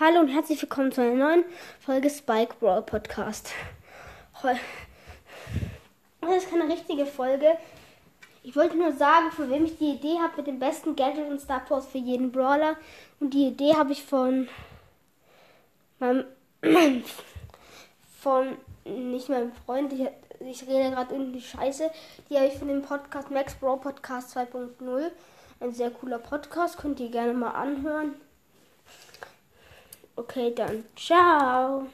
Hallo und herzlich willkommen zu einer neuen Folge Spike Brawl Podcast. Das ist keine richtige Folge. Ich wollte nur sagen, von wem ich die Idee habe mit dem besten Gadget und Star Force für jeden Brawler. Und die Idee habe ich von meinem von nicht meinem Freund. Ich, ich rede gerade irgendwie Scheiße. Die habe ich von dem Podcast Max Brawl Podcast 2.0. Ein sehr cooler Podcast, könnt ihr gerne mal anhören. Okay, dann ciao.